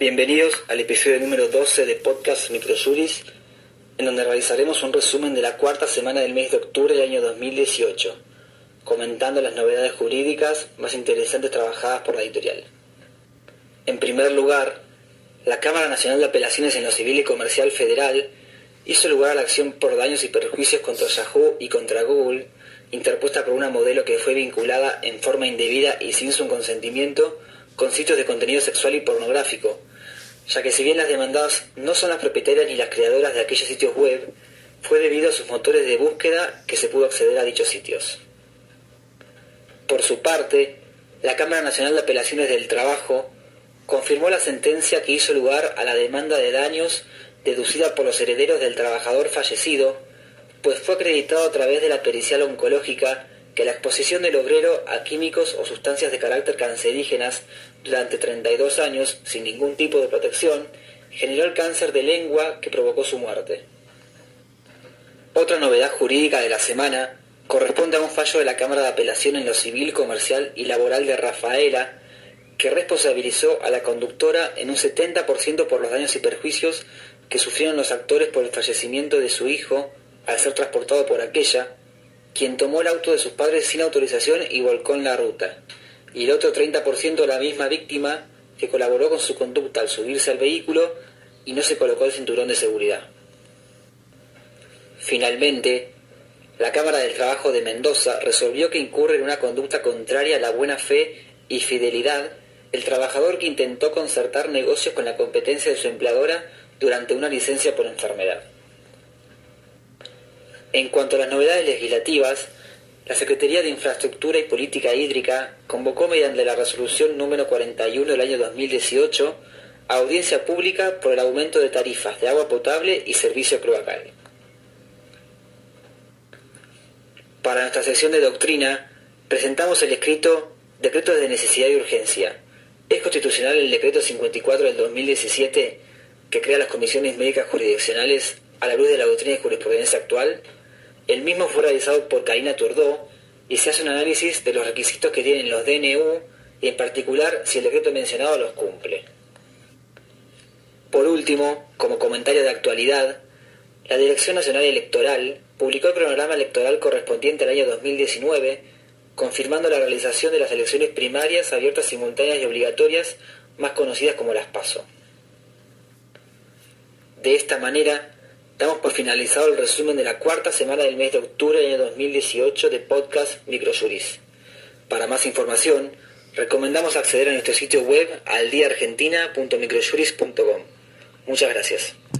Bienvenidos al episodio número 12 de Podcast Microjuris, en donde realizaremos un resumen de la cuarta semana del mes de octubre del año 2018, comentando las novedades jurídicas más interesantes trabajadas por la editorial. En primer lugar, la Cámara Nacional de Apelaciones en lo Civil y Comercial Federal hizo lugar a la acción por daños y perjuicios contra Yahoo y contra Google, interpuesta por una modelo que fue vinculada en forma indebida y sin su consentimiento con sitios de contenido sexual y pornográfico, ya que si bien las demandadas no son las propietarias ni las creadoras de aquellos sitios web, fue debido a sus motores de búsqueda que se pudo acceder a dichos sitios. Por su parte, la Cámara Nacional de Apelaciones del Trabajo confirmó la sentencia que hizo lugar a la demanda de daños deducida por los herederos del trabajador fallecido, pues fue acreditado a través de la pericial oncológica que la exposición del obrero a químicos o sustancias de carácter cancerígenas durante 32 años, sin ningún tipo de protección, generó el cáncer de lengua que provocó su muerte. Otra novedad jurídica de la semana corresponde a un fallo de la Cámara de Apelación en lo Civil, Comercial y Laboral de Rafaela, que responsabilizó a la conductora en un 70% por los daños y perjuicios que sufrieron los actores por el fallecimiento de su hijo al ser transportado por aquella, quien tomó el auto de sus padres sin autorización y volcó en la ruta, y el otro 30% la misma víctima que colaboró con su conducta al subirse al vehículo y no se colocó el cinturón de seguridad. Finalmente, la Cámara del Trabajo de Mendoza resolvió que incurre en una conducta contraria a la buena fe y fidelidad el trabajador que intentó concertar negocios con la competencia de su empleadora durante una licencia por enfermedad. En cuanto a las novedades legislativas, la Secretaría de Infraestructura y Política Hídrica convocó mediante la resolución número 41 del año 2018 a audiencia pública por el aumento de tarifas de agua potable y servicio cloacal. Para nuestra sesión de doctrina, presentamos el escrito Decreto de Necesidad y Urgencia. ¿Es constitucional el decreto 54 del 2017 que crea las comisiones médicas jurisdiccionales a la luz de la doctrina y jurisprudencia actual? El mismo fue realizado por Karina Turdó y se hace un análisis de los requisitos que tienen los DNU y en particular si el decreto mencionado los cumple. Por último, como comentario de actualidad, la Dirección Nacional Electoral publicó el cronograma electoral correspondiente al año 2019, confirmando la realización de las elecciones primarias abiertas, simultáneas y obligatorias, más conocidas como las PASO. De esta manera, Damos por finalizado el resumen de la cuarta semana del mes de octubre del año 2018 de podcast Microjuris. Para más información, recomendamos acceder a nuestro sitio web aldiaargentina.microjuris.com. Muchas gracias.